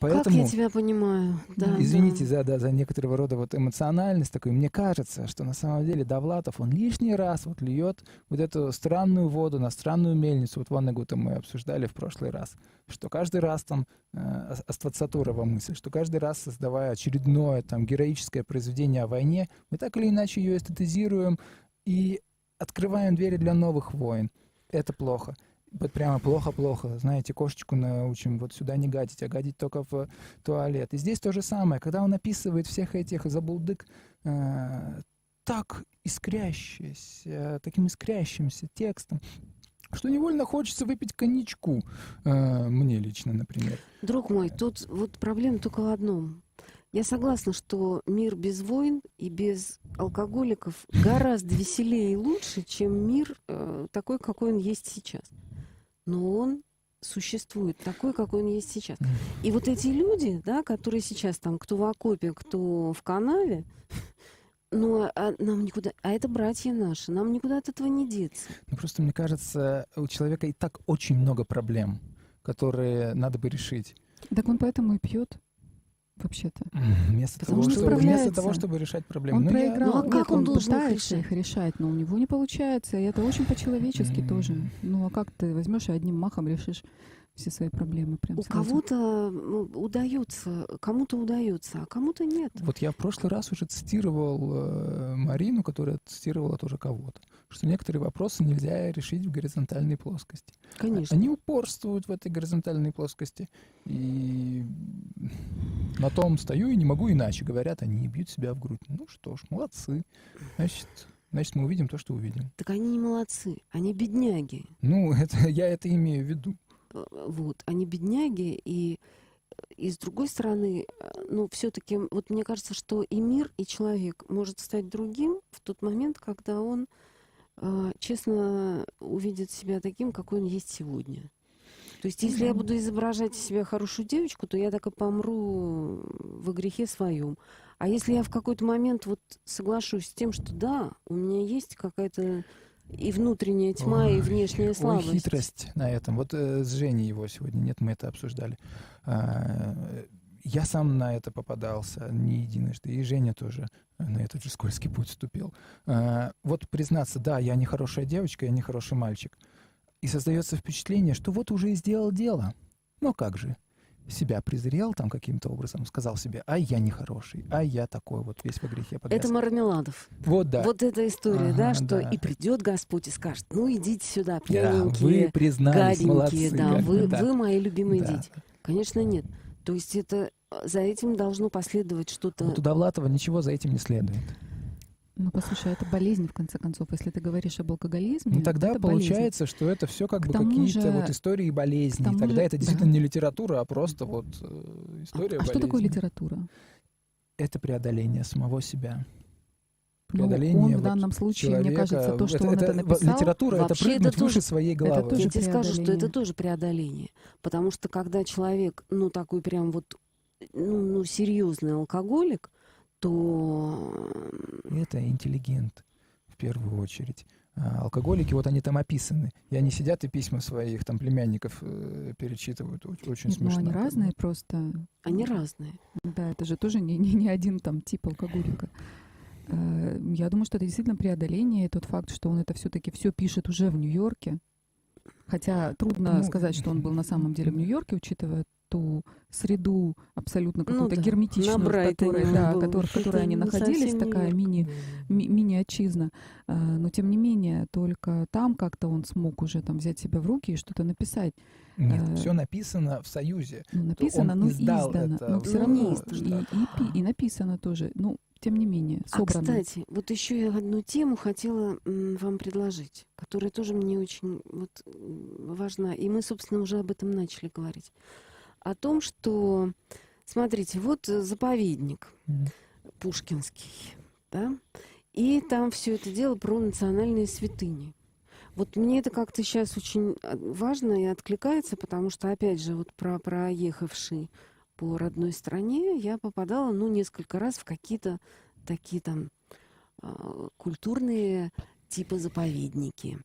Поэтому... Как я тебя понимаю. Да, Извините да. за, да, за некоторого рода вот эмоциональность такой. Мне кажется, что на самом деле Довлатов, он лишний раз вот льет вот эту странную воду на странную мельницу. Вот Ваннегута мы обсуждали в прошлый раз, что каждый раз там э, ас- аствацатурова мысль, что каждый раз, создавая очередное там героическое произведение о войне, мы так или иначе ее эстетизируем и открываем двери для новых войн. Это плохо. Вот прямо плохо-плохо. Знаете, кошечку научим вот сюда не гадить, а гадить только в туалет. И здесь то же самое. Когда он описывает всех этих забулдык э, так искрящийся, таким искрящимся текстом, что невольно хочется выпить коньячку. Э, мне лично, например. Друг мой, тут вот проблема только в одном. Я согласна, что мир без войн и без алкоголиков гораздо веселее и лучше, чем мир э, такой, какой он есть сейчас. Но он существует такой, какой он есть сейчас. И вот эти люди, да, которые сейчас там, кто в окопе, кто в канаве, Ну, а- а нам никуда... А это братья наши, нам никуда от этого не деться. Ну, просто мне кажется, у человека и так очень много проблем, которые надо бы решить. Так он поэтому и пьет, вообще-то. Вместо Потому того, что чтобы, вместо того, чтобы решать проблемы. Он Ну, я- проиграл. Ну, а Нет, как он должен их пытается решать? их решать, но у него не получается. И это очень по-человечески тоже. Ну, а как ты возьмешь и одним махом решишь все свои проблемы прям У сразу? кого-то ну, удается, кому-то удается, а кому-то нет. Вот я в прошлый раз уже цитировал э, Марину, которая цитировала тоже кого-то, что некоторые вопросы нельзя решить в горизонтальной плоскости. Конечно. Они упорствуют в этой горизонтальной плоскости. И на том стою и не могу иначе, говорят они, бьют себя в грудь. Ну что ж, молодцы. Значит, значит мы увидим то, что увидим. Так они не молодцы, они бедняги. Ну, это, я это имею в виду. Э, Вот, они бедняги, и, и с другой стороны, э, ну, все-таки, вот мне кажется, что и мир, и человек может стать другим в тот момент, когда он э, честно увидит себя таким, какой он есть сегодня. То есть, если я буду изображать из себя хорошую девочку, то я так и помру во грехе своем. А если я в какой-то момент вот соглашусь с тем, что да, у меня есть какая-то и внутренняя тьма, и Ой, внешняя Ой, слабость. хитрость на этом. Вот э, с Женей его сегодня нет, мы это обсуждали. А, я сам на это попадался не единожды, и Женя тоже на этот же скользкий путь вступил. А, вот признаться, да, я не хорошая девочка, я не хороший мальчик. И создается впечатление, что вот уже и сделал дело. Но как же? Себя презрел там каким-то образом, сказал себе, ай, я нехороший, ай, я такой вот весь во грехе погряз. Это Мармеладов. Вот да. Вот эта история, да, Ага, что да. и придет Господь и скажет, ну идите сюда, Да, пьяненькие, вы признались, гаденькие, молодцы. да, вы, да. вы мои любимые Да. дети. Конечно, нет. То есть это э, за этим должно последовать что-то. Вот у Довлатова ничего за этим не следует. Ну, послушай, это болезнь, в конце концов. Если ты говоришь об алкоголизме, Ну тогда это болезнь. получается, что это все как К бы какие-то же- вот истории тому Тогда же- это действительно да. не литература, а просто вот э, А, история а что такое болезни. литература? Это преодоление самого себя. Ну, Преодоление он в вот данном случае, мне человека. кажется, то, что это, он это это- написал, Литература — это вообще прыгнуть это выше тоже- своей головы. тоже Я тебе скажу, что это тоже преодоление. Потому что когда человек, ну, такой прям вот, ну, ну серьезный алкоголик, то Это интеллигент в первую очередь. А алкоголики, вот они там описаны. И они сидят и письма своих там племянников э, перечитывают. Оч- Очень Нет, ну смешно. они как бы. разные просто. они разные. Да, это же тоже не, не, не один там тип алкоголика. Э, Я думаю, что это действительно преодоление, и тот факт, что он это все-таки все пишет уже в Нью-Йорке. Хотя трудно Ну, сказать, что он был на самом деле в Нью-Йорке, учитывая ту среду абсолютно Ну какую-то да, герметичную, в которой, да, был. котор- в которой они находились, такая мини, ми- мини-отчизна. А, Но тем не менее, только там как-то он смог уже там взять себя в руки и что-то написать. Нет, э, все написано в Союзе. Ну, написано, ну, издал издано. это Но все Ну, равно не и, издано. и, и написано тоже. Ну, тем не менее, А, собрано. кстати, вот еще я одну тему хотела вам предложить, которая тоже мне очень вот, важна. И мы, собственно, уже об этом начали говорить. О том, что, смотрите, вот э, заповедник Мгм. Пушкинский, да, и там все это дело про национальные святыни. Вот мне это как-то сейчас очень а, важно и откликается, потому что, опять же, вот про проехавший по родной стране я попадала, ну, несколько раз в какие-то такие там а, культурные типа заповедники.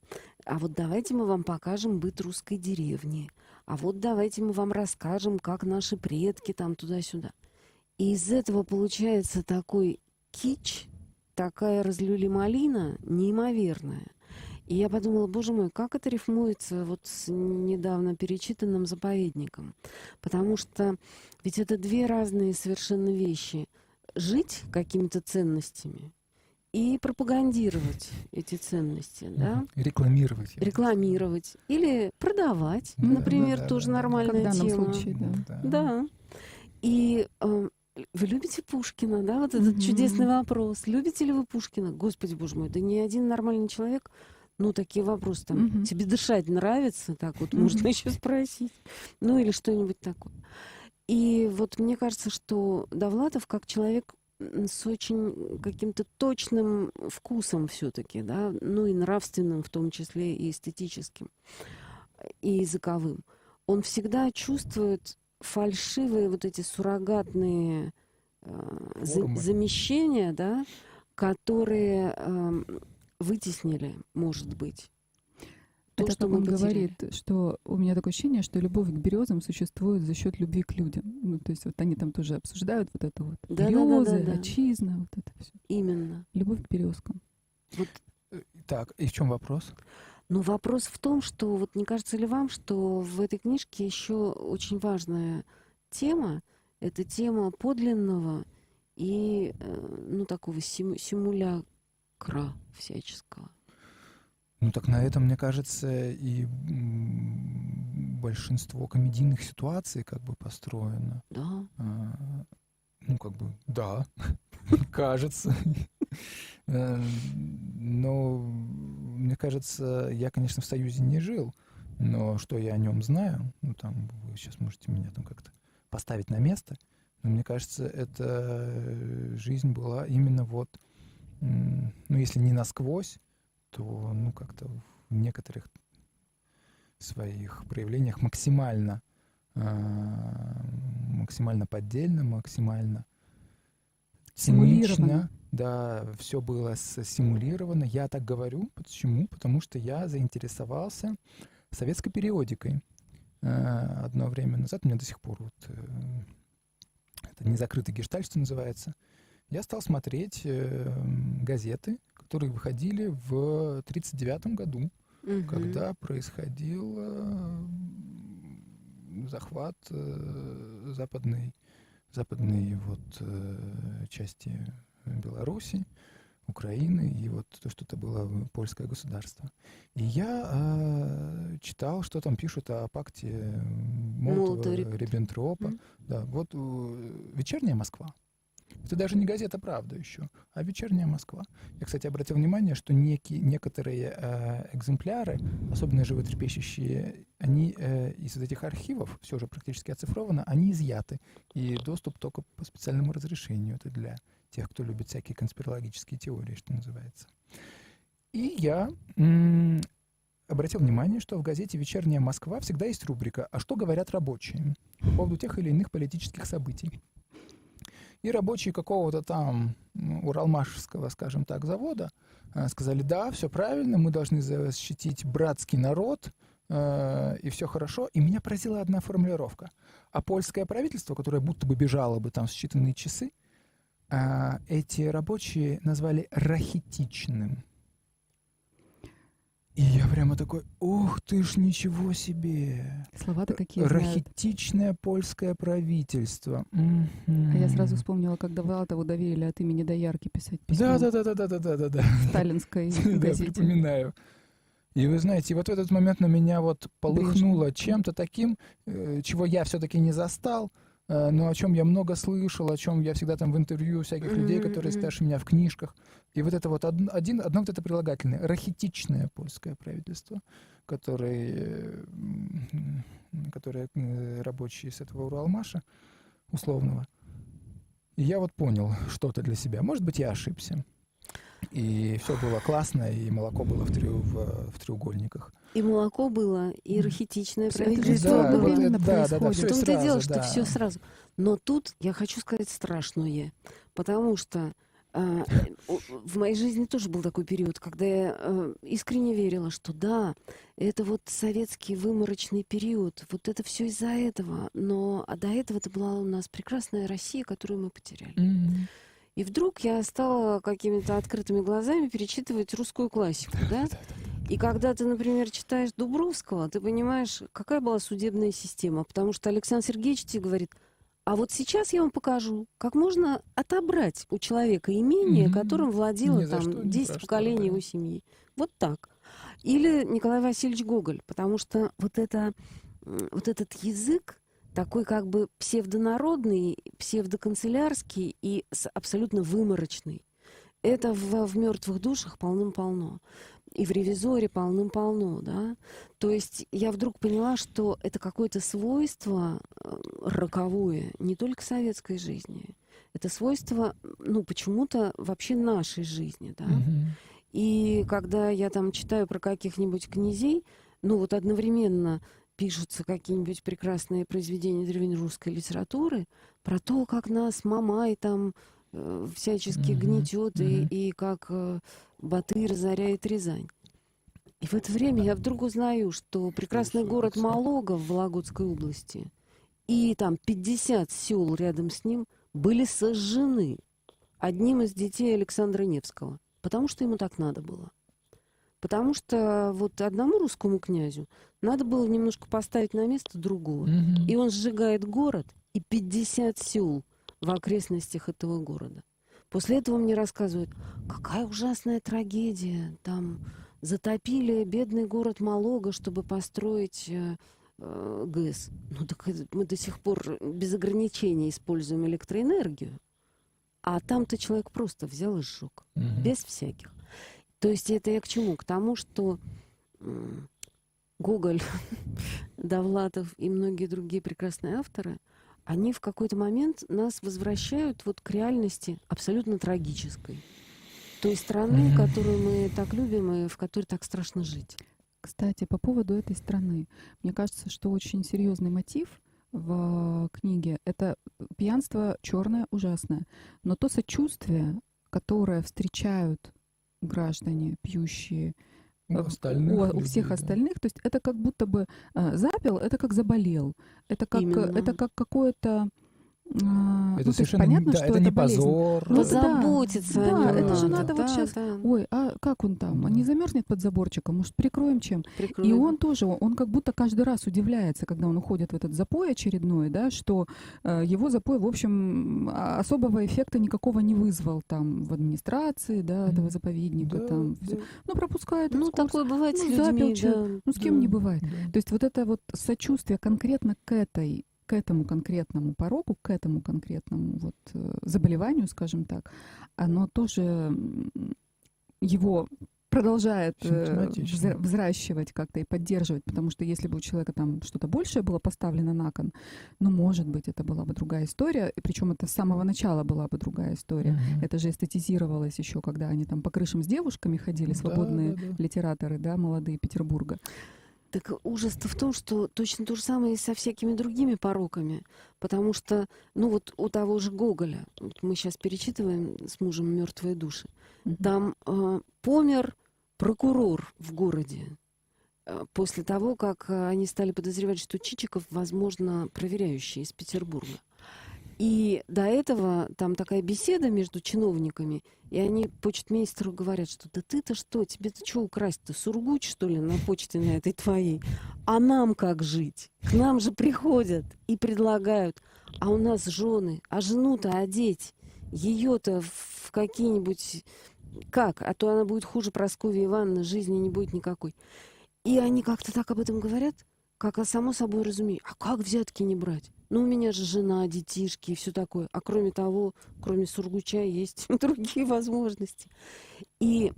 А вот давайте мы вам покажем быт русской деревни. А вот давайте мы вам расскажем, как наши предки там туда-сюда. И из этого получается такой кич, такая разлюли-малина неимоверная. И я подумала, боже мой, как это рифмуется вот с недавно перечитанным заповедником. Потому что ведь это две разные совершенно вещи. Жить какими-то ценностями и пропагандировать эти ценности, да? Рекламировать. Рекламировать или продавать, Да, например, да, да, тоже да, да. Как в нормальная данном тема. случае, да. сказал. Да. И э, вы любите Пушкина, да? Вот этот Мгм. чудесный вопрос. Любите ли вы Пушкина? Господи, боже мой, да ни один нормальный человек, ну, такие вопросы там, Мгм. тебе дышать нравится? Так вот можно еще спросить. Ну, или что-нибудь такое. И вот мне кажется, что Довлатов как человек с очень каким-то точным вкусом все-таки, да, ну и нравственным в том числе, и эстетическим, и языковым. Он всегда чувствует фальшивые вот эти суррогатные э, за- замещения, да, которые эм, вытеснили, может быть, то, Это что как он потеряли. говорит, что у меня такое ощущение, что любовь к березам существует за счет любви к людям. Ну, то есть вот они там тоже обсуждают вот это вот. Да-да-да-да-да. Березы, отчизна, вот это все. Именно. Любовь к березкам. Так, и в чем вопрос? Но вопрос в том, что вот не кажется ли вам, что в этой книжке еще очень важная тема, это тема подлинного и э, ну такого симу- симулякра всяческого. Ну так на этом, мне кажется, и большинство комедийных ситуаций как бы построено. Да. А, Ну, как бы, да, кажется. Э, Но, мне кажется, я, конечно, в Союзе не жил, но что я о нем знаю, ну, там, вы сейчас можете меня там как-то поставить на место, но мне кажется, эта жизнь была именно вот, ну, если не насквозь, то, ну, как-то в некоторых своих проявлениях максимально а, максимально поддельно, максимально Симулировано. Да, все было симулировано. Я так говорю. Почему? Потому что я заинтересовался советской периодикой. Э, Одно время назад, у меня до сих пор вот, э, это незакрытый гештальт, что называется. Я стал смотреть э, газеты, которые выходили в 1939 году Мгм. когда происходил э, захват э, западной, западной вот э, части Беларуси, Украины, и вот то, что это было польское государство. И я э, читал, что там пишут о пакте Молотова-Риббентропа. Мгм. Да, вот э, «Вечерняя Москва». Это даже не газета «Правда» еще, а «Вечерняя Москва». Я, кстати, обратил внимание, что некие, некоторые э, экземпляры, особенно животрепещущие, они э, из этих архивов, все же практически оцифровано, они изъяты. И доступ только по специальному разрешению. Это для тех, кто любит всякие конспирологические теории, что называется. И я м, обратил внимание, что в газете «Вечерняя Москва» всегда есть рубрика «А что говорят рабочие?» по поводу тех или иных политических событий. И рабочие какого-то там ну, уралмашевского, скажем так, завода э, сказали, да, все правильно, мы должны защитить братский народ, э, и все хорошо. И меня поразила одна формулировка. А польское правительство, которое будто бы бежало бы там в считанные часы, а, эти рабочие назвали рахитичным. И я прямо такой, ух ты ж, ничего себе. Слова-то какие Рахитичное знают. польское правительство. А я сразу вспомнила, когда Валтову доверили от имени Доярки писать письмо. Да-да-да-да-да-да-да-да. Сталинской газете. Да, припоминаю. И вы знаете, вот в этот момент на меня вот полыхнуло чем-то таким, э, чего я все-таки не застал – но о чем я много слышал, о чем я всегда там в интервью всяких людей, которые старше меня в книжках. И вот это вот од- один, одно вот это прилагательное, рахитичное польское правительство, которое, э, которое э, рабочие с этого Уралмаша условного. И я вот понял что-то для себя. Может быть, я ошибся. И все было классно, и молоко было в, трё- в, в треугольниках. И молоко было, и же правительство да, было. вот это- да, да, да, происходит. всё В том-то и дело, сразу, что да. все сразу. Но тут я хочу сказать страшное, потому что а, у- в моей жизни тоже был такой период, когда я э, искренне верила, что да, это вот советский выморочный период, вот это все из-за этого. Но а до этого это была у нас прекрасная Россия, которую мы потеряли. И вдруг я стала какими-то открытыми глазами перечитывать русскую классику, да? И когда ты, например, читаешь Дубровского, ты понимаешь, какая была судебная система. Потому что Александр Сергеевич тебе говорит, а вот сейчас я вам покажу, как можно отобрать у человека имение, Мгм. которым владело Ни что, там ни 10 про что, поколений да. его семьи. Вот так. Или Николай Васильевич Гоголь, потому что вот, это, вот этот язык, такой как бы псевдонародный, псевдоканцелярский и абсолютно выморочный. Это в, в мертвых душах полным-полно. И в ревизоре полным-полно, да. То есть я вдруг поняла, что это какое-то свойство э, роковое не только советской жизни. Это свойство, ну, почему-то вообще нашей жизни, да. Мгм. И когда я там читаю про каких-нибудь князей, ну вот одновременно пишутся какие-нибудь прекрасные произведения древнерусской литературы про то, как нас Мамай там э, всячески Мгм, гнетет и, мгм. и как э, Батый разоряет Рязань. И в это время я вдруг узнаю, что прекрасный город Малога в Вологодской области и там 50 сел рядом с ним были сожжены одним из детей Александра Невского, потому что ему так надо было. Потому что вот одному русскому князю надо было немножко поставить на место другого. Мгм. И он сжигает город и 50 сел в окрестностях этого города. После этого мне рассказывают, какая ужасная трагедия. Там затопили бедный город Малога, чтобы построить э, э, ГЭС. Ну так мы до сих пор без ограничений используем электроэнергию. А там-то человек просто взял и сжег Мгм. без всяких. То есть это я к чему? К тому, что Гоголь, Довлатов и многие другие прекрасные авторы, они в какой-то момент нас возвращают вот к реальности абсолютно трагической. Той страны, которую мы так любим и в которой так страшно жить. Кстати, по поводу этой страны. Мне кажется, что очень серьезный мотив в книге — это пьянство черное, ужасное. Но то сочувствие, которое встречают граждане, пьющие, У э, остальных у, у людей, всех да. остальных, то есть это как будто бы э, запил, это как заболел, это как, Именно. это как какое-то... а, ну, Это то есть совершенно понятно, да, что это это не болезнь. позор. Ну, это- да. Позаботиться Да, о нем это же надо. надо вот Да, щас- да, Ой, а как он там? Он не замерзнет под заборчиком? Может, прикроем чем? И прикроем. он тоже, он как будто каждый раз удивляется, когда он уходит в этот запой очередной, да, что э, его запой, в общем, а- особого эффекта никакого не вызвал там в администрации, да, этого заповедника, Да, там, да, ну, пропускает Ну, экскурсию. такое бывает с Ну, людьми. запил да, Ну, с кем не да. бывает. да. То есть вот это вот сочувствие конкретно к этой к этому конкретному порогу, к этому конкретному вот э, заболеванию, скажем так, оно тоже его продолжает э, взращивать как-то и поддерживать, потому что если бы у человека там что-то большее было поставлено на кон, ну, может быть, это была бы другая история, и причем это с самого начала была бы другая история. Мгм. Это же эстетизировалось еще, когда они там по крышам с девушками ходили, Да, свободные да, да. литераторы, да, молодые Петербурга. Так ужас-то в том, что точно то же самое и со всякими другими пороками. Потому что, ну вот у того же Гоголя, вот мы сейчас перечитываем с мужем «Мертвые души», Мгм. там э, помер прокурор в городе э, после того, как э, они стали подозревать, что Чичиков, возможно, проверяющий из Петербурга. И до этого там такая беседа между чиновниками, и они почтмейстеру говорят, что да ты-то что, тебе-то что украсть-то, сургуч, что ли, на почте на этой твоей? А нам как жить? К нам же приходят и предлагают, а у нас жены, а жену-то одеть, ее-то в какие-нибудь... Как? А то она будет хуже Прасковьи Ивановны, жизни не будет никакой. И они как-то так об этом говорят, как о само собой разумею. А как взятки не брать? Ну, у меня же жена, детишки и все такое. А кроме того, кроме Сургуча, есть другие возможности. И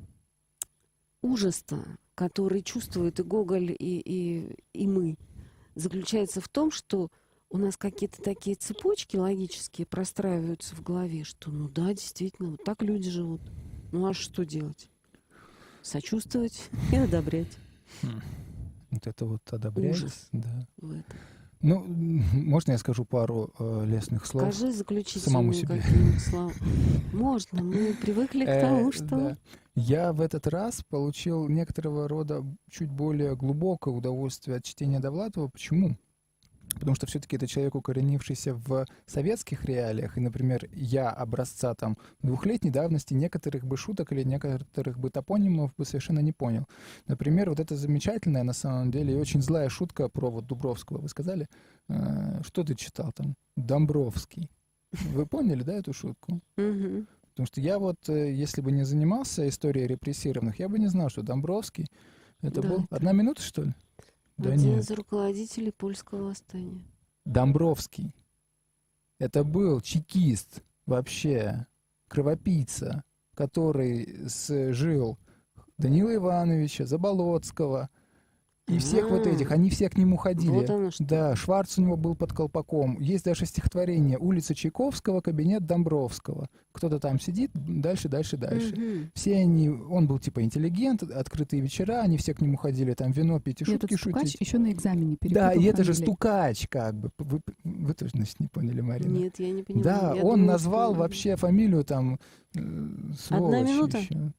ужас-то, который чувствует и Гоголь, и, и, и мы, заключается в том, что у нас какие-то такие цепочки логические простраиваются в голове, что ну да, действительно, вот так люди живут. Ну а что делать? Сочувствовать и одобрять. Вот это вот одобрять. Ужас. Да. Ну, можно я скажу пару э, лестных слов? Скажи заключительные самому себе. слова. Можно, мы привыкли к Э, тому, что... да. Я в этот раз получил некоторого рода чуть более глубокое удовольствие от чтения Довлатова. Почему? Потому что все-таки это человек, укоренившийся в советских реалиях. И, например, я образца там двухлетней давности некоторых бы шуток или некоторых бы топонимов бы совершенно не понял. Например, вот эта замечательная, на самом деле, и очень злая шутка про вот Дубровского. Вы сказали, э, что ты читал там? Домбровский. Вы поняли, да, эту шутку? Потому что я вот, э, если бы не занимался историей репрессированных, я бы не знал, что Домбровский это Да, был... Одна минута, что ли? Да Один нет. из руководителей польского восстания. Домбровский. Это был чекист вообще, кровопийца, который с- жил Данила Ивановича, Заболоцкого. И всех вот А. этих, они все к нему ходили. Вот оно что. Да, Шварц у него был под колпаком. Есть даже стихотворение «Улица Чайковского, кабинет Домбровского». Кто-то там сидит, дальше, дальше, дальше. Мгм. Все они, он был типа интеллигент, открытые вечера, они все к нему ходили, там вино пить и И этот шутки стукач шутить. еще на экзамене Да, и это же стукач, как бы. Вы, вы тоже, значит, не поняли, Марина. Нет, я не понимаю. Да, Я он думала, назвал что- вообще фамилию там э, сволочь минута? ещё.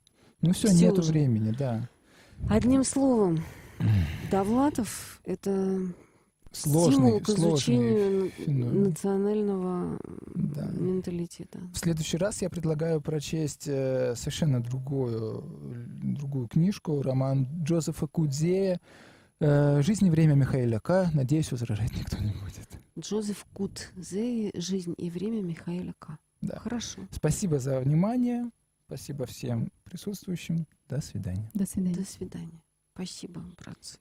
Ну все, Всё нету уже. времени, да. Одним словом, Довлатов — это Сложный, стимул к сложный изучению феномен. национального Да. менталитета. В следующий раз я предлагаю прочесть э, совершенно другую, другую книжку, роман Джозефа Кудзея э, «Жизнь и время Михаила К». Надеюсь, возражать никто не будет. Джозеф Кут, Зеи, «Жизнь и время» Михаила К. Да. Хорошо. Спасибо за внимание. Спасибо всем присутствующим. До свидания. До свидания. До свидания. Спасибо, братцы.